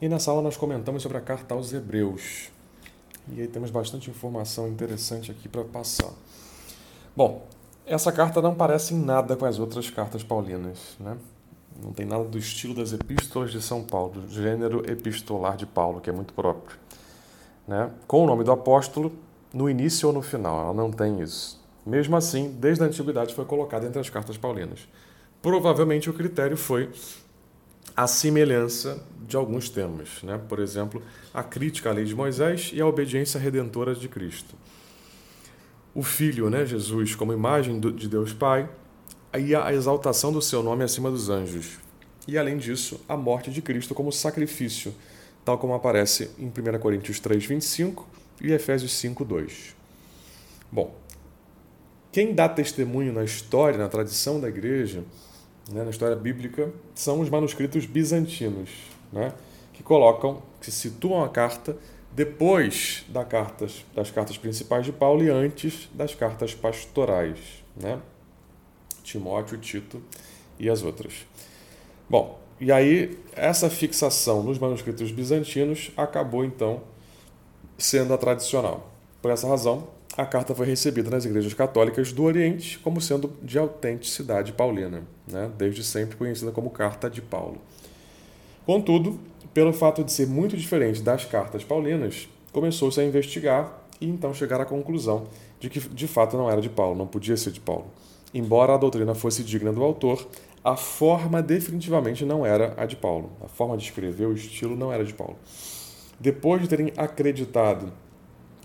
E nessa aula nós comentamos sobre a carta aos Hebreus. E aí temos bastante informação interessante aqui para passar. Bom, essa carta não parece em nada com as outras cartas paulinas, né? Não tem nada do estilo das epístolas de São Paulo, do gênero epistolar de Paulo, que é muito próprio. Né? Com o nome do apóstolo no início ou no final, ela não tem isso. Mesmo assim, desde a antiguidade foi colocada entre as cartas paulinas. Provavelmente o critério foi a semelhança de alguns temas, né? por exemplo, a crítica à lei de Moisés e a obediência redentora de Cristo. O Filho, né, Jesus, como imagem de Deus Pai, e a exaltação do seu nome acima dos anjos. E, além disso, a morte de Cristo como sacrifício, tal como aparece em 1 Coríntios 3, 25 e Efésios 5, 2. Bom, quem dá testemunho na história, na tradição da igreja, né, na história bíblica, são os manuscritos bizantinos, né, que colocam, que situam a carta depois da cartas, das cartas principais de Paulo e antes das cartas pastorais, né, Timóteo, Tito e as outras. Bom, e aí essa fixação nos manuscritos bizantinos acabou então sendo a tradicional. Por essa razão, a carta foi recebida nas igrejas católicas do Oriente como sendo de autenticidade paulina, né? desde sempre conhecida como Carta de Paulo. Contudo, pelo fato de ser muito diferente das cartas paulinas, começou-se a investigar e então chegar à conclusão de que de fato não era de Paulo, não podia ser de Paulo. Embora a doutrina fosse digna do autor, a forma definitivamente não era a de Paulo. A forma de escrever, o estilo não era de Paulo. Depois de terem acreditado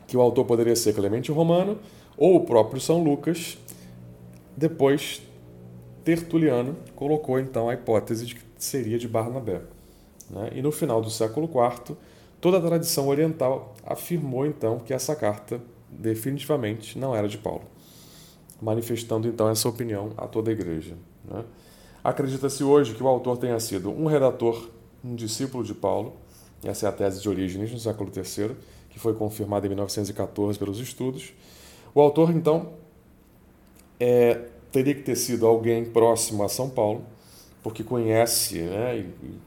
que o autor poderia ser Clemente Romano ou o próprio São Lucas, depois Tertuliano colocou então a hipótese de que seria de Barnabé. Né? E no final do século IV, toda a tradição oriental afirmou então que essa carta definitivamente não era de Paulo, manifestando então essa opinião a toda a igreja. Né? Acredita-se hoje que o autor tenha sido um redator, um discípulo de Paulo, essa é a tese de Orígenes no século III, que foi confirmada em 1914 pelos estudos. O autor, então, é, teria que ter sido alguém próximo a São Paulo, porque conhece né, e,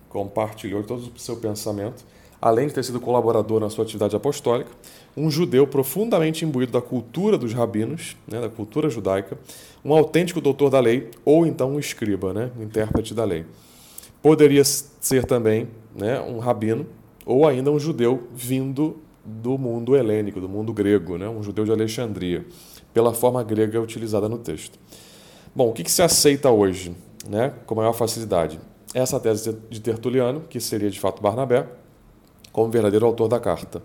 compartilhou todo o seu pensamento, além de ter sido colaborador na sua atividade apostólica, um judeu profundamente imbuído da cultura dos rabinos, né, da cultura judaica, um autêntico doutor da lei, ou então um escriba, né, intérprete da lei. Poderia ser também né, um rabino, ou ainda um judeu vindo do mundo helênico, do mundo grego, né? um judeu de Alexandria, pela forma grega utilizada no texto. Bom, o que, que se aceita hoje né, com maior facilidade? Essa tese de Tertuliano, que seria de fato Barnabé, como verdadeiro autor da carta.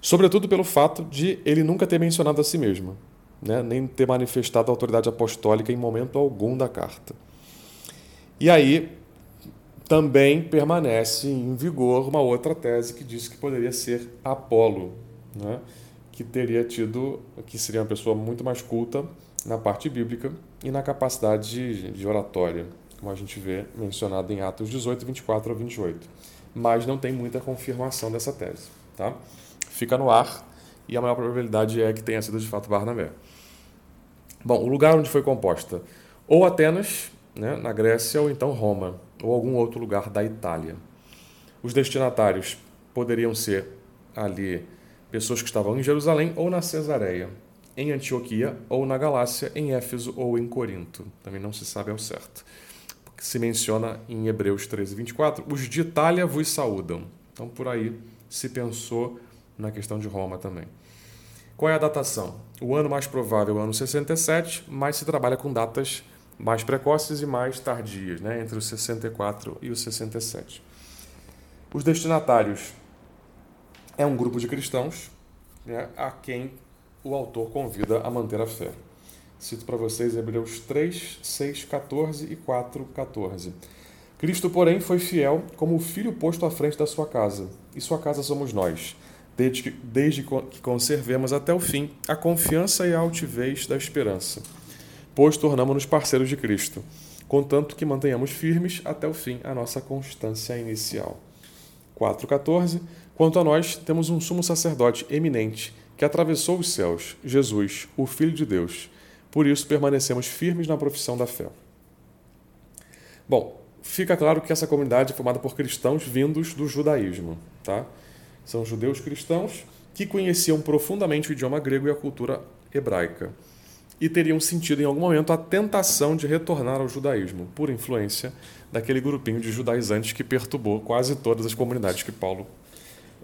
Sobretudo pelo fato de ele nunca ter mencionado a si mesmo, né, nem ter manifestado a autoridade apostólica em momento algum da carta. E aí, também permanece em vigor uma outra tese que diz que poderia ser Apolo, né? que teria tido, que seria uma pessoa muito mais culta na parte bíblica e na capacidade de, de oratória, como a gente vê mencionado em Atos 18, 24 a 28. Mas não tem muita confirmação dessa tese. Tá? Fica no ar e a maior probabilidade é que tenha sido de fato Barnabé. Bom, o lugar onde foi composta ou Atenas, né, na Grécia, ou então Roma ou algum outro lugar da Itália. Os destinatários poderiam ser ali pessoas que estavam em Jerusalém ou na Cesareia, em Antioquia ou na Galácia, em Éfeso ou em Corinto. Também não se sabe ao certo. Se menciona em Hebreus 13, 24, os de Itália vos saúdam. Então por aí se pensou na questão de Roma também. Qual é a datação? O ano mais provável é o ano 67, mas se trabalha com datas mais precoces e mais tardias, né, entre os 64 e os 67. Os destinatários é um grupo de cristãos né, a quem o autor convida a manter a fé. Cito para vocês Hebreus 3, 6, 14 e 4, 14. Cristo, porém, foi fiel como o filho posto à frente da sua casa, e sua casa somos nós, desde que, desde que conservemos até o fim a confiança e a altivez da esperança pois tornamos-nos parceiros de Cristo, contanto que mantenhamos firmes até o fim a nossa constância inicial. 4,14 Quanto a nós, temos um sumo sacerdote eminente que atravessou os céus, Jesus, o Filho de Deus. Por isso permanecemos firmes na profissão da fé. Bom, fica claro que essa comunidade é formada por cristãos vindos do judaísmo. Tá? São judeus cristãos que conheciam profundamente o idioma grego e a cultura hebraica e teriam sentido em algum momento a tentação de retornar ao judaísmo, por influência daquele grupinho de judaizantes que perturbou quase todas as comunidades que Paulo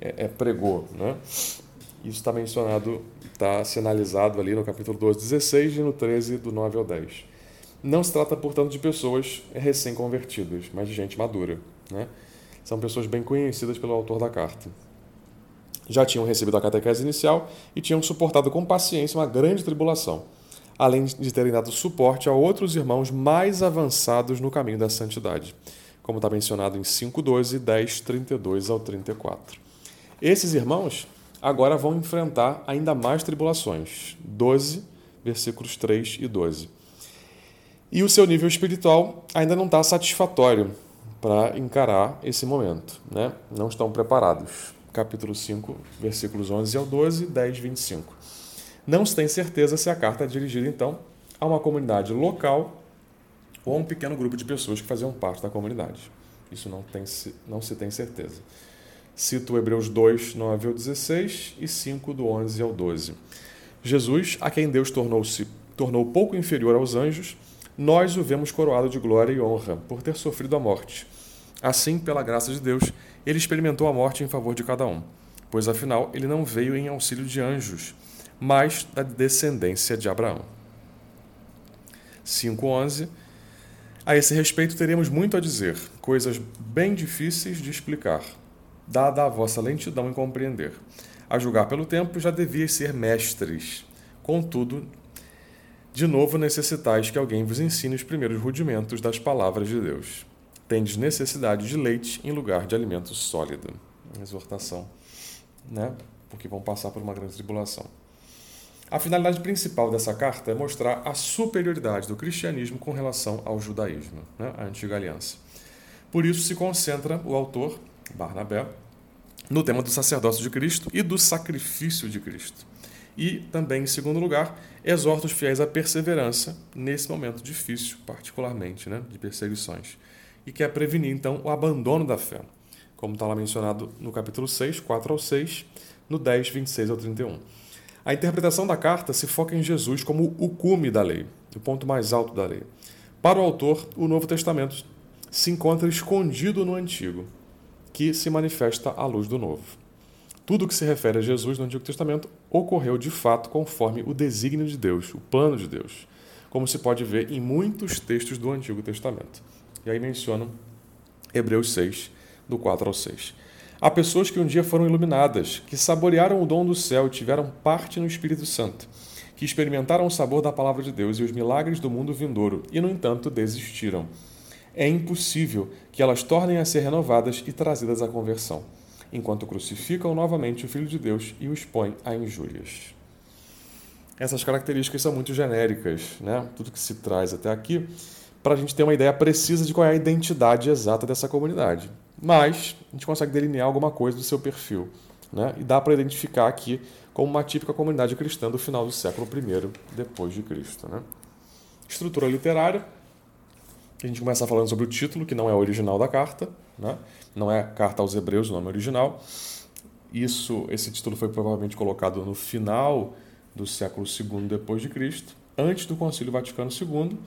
é, é, pregou. Né? Isso está mencionado, está sinalizado ali no capítulo 12, 16 e no 13, do 9 ao 10. Não se trata, portanto, de pessoas recém-convertidas, mas de gente madura. Né? São pessoas bem conhecidas pelo autor da carta. Já tinham recebido a catequese inicial e tinham suportado com paciência uma grande tribulação, além de terem dado suporte a outros irmãos mais avançados no caminho da santidade, como está mencionado em 5,12, 10, 32 ao 34. Esses irmãos agora vão enfrentar ainda mais tribulações. 12, versículos 3 e 12 e o seu nível espiritual ainda não está satisfatório para encarar esse momento. Né? Não estão preparados. Capítulo 5, versículos 11 ao 12, 10, 25. Não se tem certeza se a carta é dirigida, então, a uma comunidade local ou a um pequeno grupo de pessoas que faziam parte da comunidade. Isso não, tem, não se tem certeza. Cito Hebreus 2, 9 ao 16 e 5, do 11 ao 12. Jesus, a quem Deus tornou-se tornou pouco inferior aos anjos, nós o vemos coroado de glória e honra por ter sofrido a morte. Assim, pela graça de Deus, ele experimentou a morte em favor de cada um, pois afinal ele não veio em auxílio de anjos, mas da descendência de Abraão. 5:11 A esse respeito teremos muito a dizer, coisas bem difíceis de explicar, dada a vossa lentidão em compreender. A julgar pelo tempo já devias ser mestres. Contudo, de novo necessitais que alguém vos ensine os primeiros rudimentos das palavras de Deus. Tendes necessidade de leite em lugar de alimento sólido. Exortação, né? Porque vão passar por uma grande tribulação. A finalidade principal dessa carta é mostrar a superioridade do cristianismo com relação ao judaísmo, né? a antiga aliança. Por isso se concentra o autor, Barnabé, no tema do sacerdócio de Cristo e do sacrifício de Cristo. E também, em segundo lugar, exorta os fiéis à perseverança nesse momento difícil, particularmente, né, de perseguições. E quer prevenir, então, o abandono da fé, como está lá mencionado no capítulo 6, 4 ao 6, no 10, 26 ao 31. A interpretação da carta se foca em Jesus como o cume da lei, o ponto mais alto da lei. Para o autor, o Novo Testamento se encontra escondido no Antigo, que se manifesta à luz do Novo. Tudo que se refere a Jesus no Antigo Testamento ocorreu de fato conforme o desígnio de Deus, o plano de Deus, como se pode ver em muitos textos do Antigo Testamento. E aí mencionam Hebreus 6, do 4 ao 6. Há pessoas que um dia foram iluminadas, que saborearam o dom do céu e tiveram parte no Espírito Santo, que experimentaram o sabor da palavra de Deus e os milagres do mundo vindouro, e, no entanto, desistiram. É impossível que elas tornem a ser renovadas e trazidas à conversão enquanto crucificam novamente o Filho de Deus e o expõem a injúrias. Essas características são muito genéricas, né? tudo que se traz até aqui, para a gente ter uma ideia precisa de qual é a identidade exata dessa comunidade. Mas a gente consegue delinear alguma coisa do seu perfil. Né? E dá para identificar aqui como uma típica comunidade cristã do final do século I depois de Cristo. Né? Estrutura literária. A gente começa falando sobre o título, que não é o original da carta, né? Não é Carta aos Hebreus o nome original. Isso, esse título foi provavelmente colocado no final do século II depois de Cristo, antes do Concílio Vaticano II,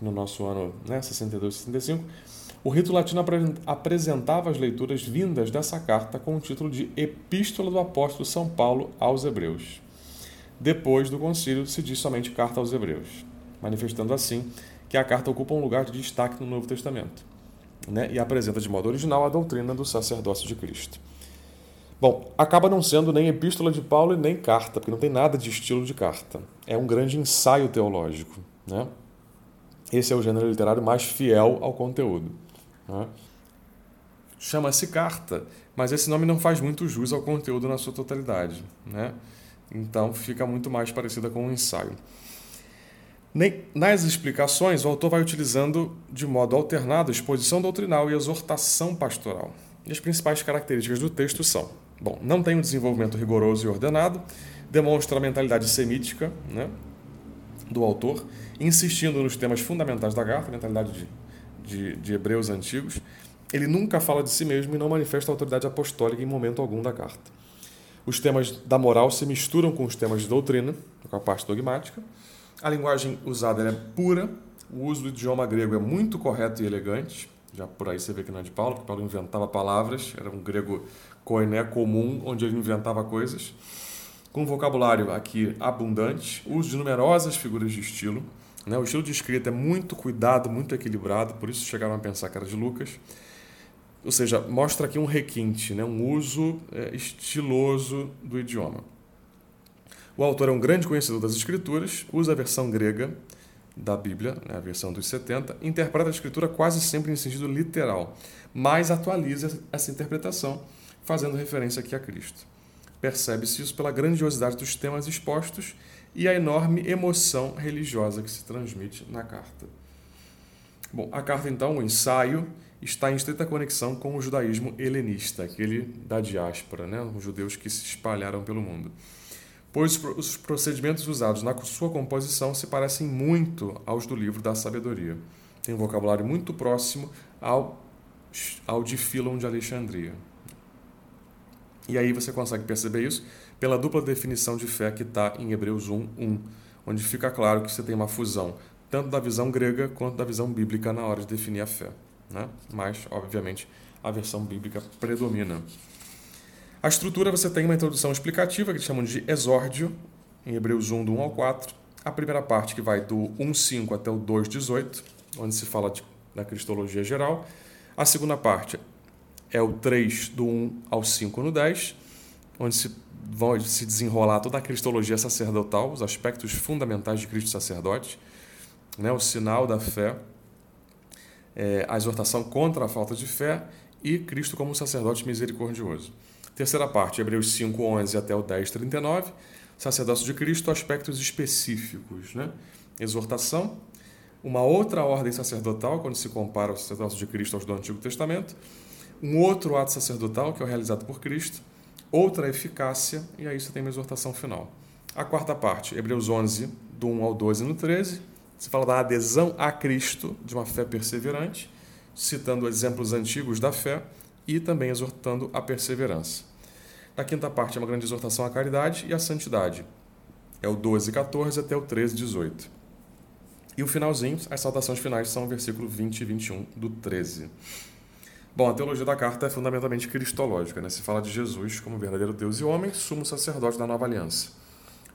no nosso ano né, 62 e 65. O rito latino apresentava as leituras vindas dessa carta com o título de Epístola do Apóstolo São Paulo aos Hebreus. Depois do concílio, se diz somente Carta aos Hebreus, manifestando assim que a carta ocupa um lugar de destaque no Novo Testamento né, e apresenta de modo original a doutrina do sacerdócio de Cristo. Bom, acaba não sendo nem epístola de Paulo e nem carta, porque não tem nada de estilo de carta. É um grande ensaio teológico. Né? Esse é o gênero literário mais fiel ao conteúdo. Né? Chama-se carta, mas esse nome não faz muito jus ao conteúdo na sua totalidade. Né? Então fica muito mais parecida com um ensaio. Nas explicações, o autor vai utilizando de modo alternado exposição doutrinal e exortação pastoral. E as principais características do texto são: bom, não tem um desenvolvimento rigoroso e ordenado, demonstra a mentalidade semítica né, do autor, insistindo nos temas fundamentais da carta, mentalidade de, de, de hebreus antigos, ele nunca fala de si mesmo e não manifesta autoridade apostólica em momento algum da carta. Os temas da moral se misturam com os temas de doutrina, com a parte dogmática. A linguagem usada é pura, o uso do idioma grego é muito correto e elegante. Já por aí você vê que não é de Paulo, porque Paulo inventava palavras, era um grego koiné comum, onde ele inventava coisas. Com um vocabulário aqui abundante, uso de numerosas figuras de estilo. Né? O estilo de escrita é muito cuidado, muito equilibrado, por isso chegaram a pensar que era de Lucas. Ou seja, mostra aqui um requinte, né? um uso é, estiloso do idioma. O autor é um grande conhecedor das escrituras, usa a versão grega da Bíblia, né, a versão dos 70, interpreta a escritura quase sempre em sentido literal, mas atualiza essa interpretação, fazendo referência aqui a Cristo. Percebe-se isso pela grandiosidade dos temas expostos e a enorme emoção religiosa que se transmite na carta. Bom, a carta então, o ensaio, está em estreita conexão com o judaísmo helenista, aquele da diáspora, né? os judeus que se espalharam pelo mundo. Pois os procedimentos usados na sua composição se parecem muito aos do livro da sabedoria. Tem um vocabulário muito próximo ao, ao de Filon de Alexandria. E aí você consegue perceber isso pela dupla definição de fé que está em Hebreus 1, 1, onde fica claro que você tem uma fusão tanto da visão grega quanto da visão bíblica na hora de definir a fé né? mas, obviamente, a versão bíblica predomina. A estrutura você tem uma introdução explicativa, que eles chamam de exórdio, em Hebreus 1, do 1 ao 4. A primeira parte, que vai do 1,5 até o 2,18, onde se fala de, da cristologia geral. A segunda parte é o 3, do 1 ao 5 no 10, onde se vão se desenrolar toda a cristologia sacerdotal, os aspectos fundamentais de Cristo sacerdote, né, o sinal da fé, é, a exortação contra a falta de fé e Cristo como sacerdote misericordioso. Terceira parte, Hebreus 5, 11 até o 10, 39, sacerdócio de Cristo, aspectos específicos, né? exortação, uma outra ordem sacerdotal, quando se compara o sacerdócio de Cristo aos do Antigo Testamento, um outro ato sacerdotal, que é o realizado por Cristo, outra eficácia, e aí você tem uma exortação final. A quarta parte, Hebreus 11, do 1 ao 12 no 13, se fala da adesão a Cristo, de uma fé perseverante, citando exemplos antigos da fé e também exortando a perseverança. Na quinta parte é uma grande exortação à caridade e à santidade. É o 12, 14 até o 13, 18. E o finalzinho, as saudações finais são o versículo 20 e 21 do 13. Bom, a teologia da carta é fundamentalmente cristológica, né? Se fala de Jesus como verdadeiro Deus e homem, sumo sacerdote da nova aliança.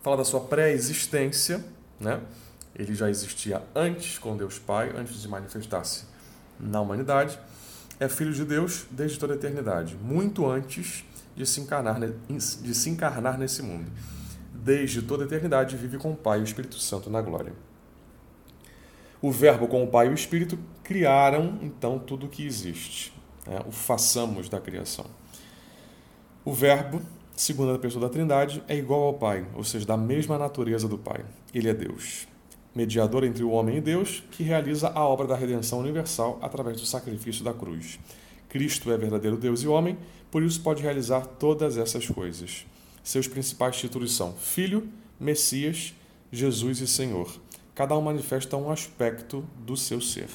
Fala da sua pré-existência, né? Ele já existia antes com Deus Pai, antes de manifestar-se na humanidade. É filho de Deus desde toda a eternidade, muito antes de se encarnar, de se encarnar nesse mundo. Desde toda a eternidade vive com o Pai e o Espírito Santo na glória. O Verbo com o Pai e o Espírito criaram então tudo o que existe. Né? O façamos da criação. O Verbo, segundo a pessoa da Trindade, é igual ao Pai, ou seja, da mesma natureza do Pai. Ele é Deus mediador entre o homem e Deus, que realiza a obra da redenção universal através do sacrifício da cruz. Cristo é verdadeiro Deus e homem, por isso pode realizar todas essas coisas. Seus principais títulos são Filho, Messias, Jesus e Senhor. Cada um manifesta um aspecto do seu ser.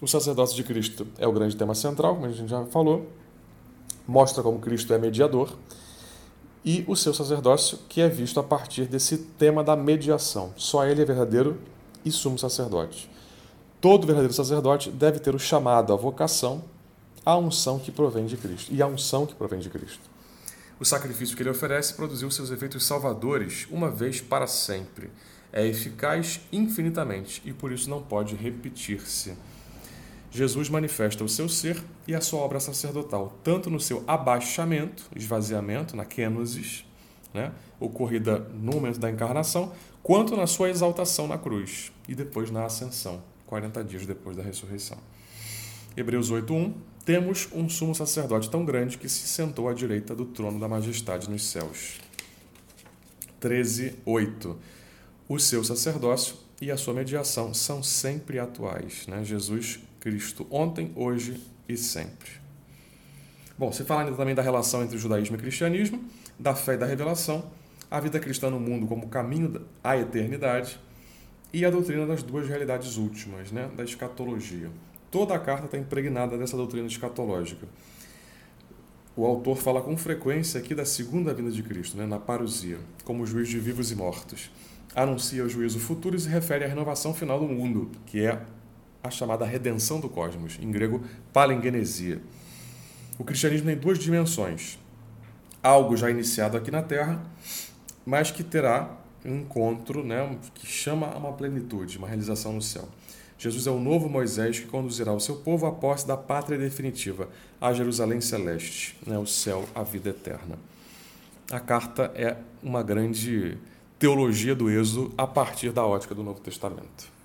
O sacerdócio de Cristo é o grande tema central, como a gente já falou. Mostra como Cristo é mediador e o seu sacerdócio, que é visto a partir desse tema da mediação. Só ele é verdadeiro e sumo sacerdote. Todo verdadeiro sacerdote deve ter o chamado, a vocação, a unção que provém de Cristo. E a unção que provém de Cristo. O sacrifício que ele oferece produziu seus efeitos salvadores uma vez para sempre. É eficaz infinitamente e por isso não pode repetir-se. Jesus manifesta o seu ser e a sua obra sacerdotal, tanto no seu abaixamento, esvaziamento, na kenosis, né, ocorrida no momento da encarnação, quanto na sua exaltação na cruz e depois na ascensão, 40 dias depois da ressurreição. Hebreus 8:1 Temos um sumo sacerdote tão grande que se sentou à direita do trono da majestade nos céus. 13:8 O seu sacerdócio e a sua mediação são sempre atuais. Né? Jesus Cristo ontem, hoje e sempre. Bom, se fala ainda também da relação entre o judaísmo e o cristianismo, da fé e da revelação, a vida cristã no mundo como caminho à eternidade, e a doutrina das duas realidades últimas, né, da escatologia. Toda a carta está impregnada dessa doutrina escatológica. O autor fala com frequência aqui da segunda vinda de Cristo, né, na parousia, como juiz de vivos e mortos. Anuncia o juízo futuro e se refere à renovação final do mundo, que é a chamada redenção do cosmos, em grego palingenesia. O cristianismo tem duas dimensões. Algo já iniciado aqui na Terra, mas que terá um encontro né, que chama a uma plenitude, uma realização no céu. Jesus é o novo Moisés que conduzirá o seu povo à posse da pátria definitiva, a Jerusalém celeste, né, o céu, a vida eterna. A carta é uma grande teologia do Êxodo a partir da ótica do Novo Testamento.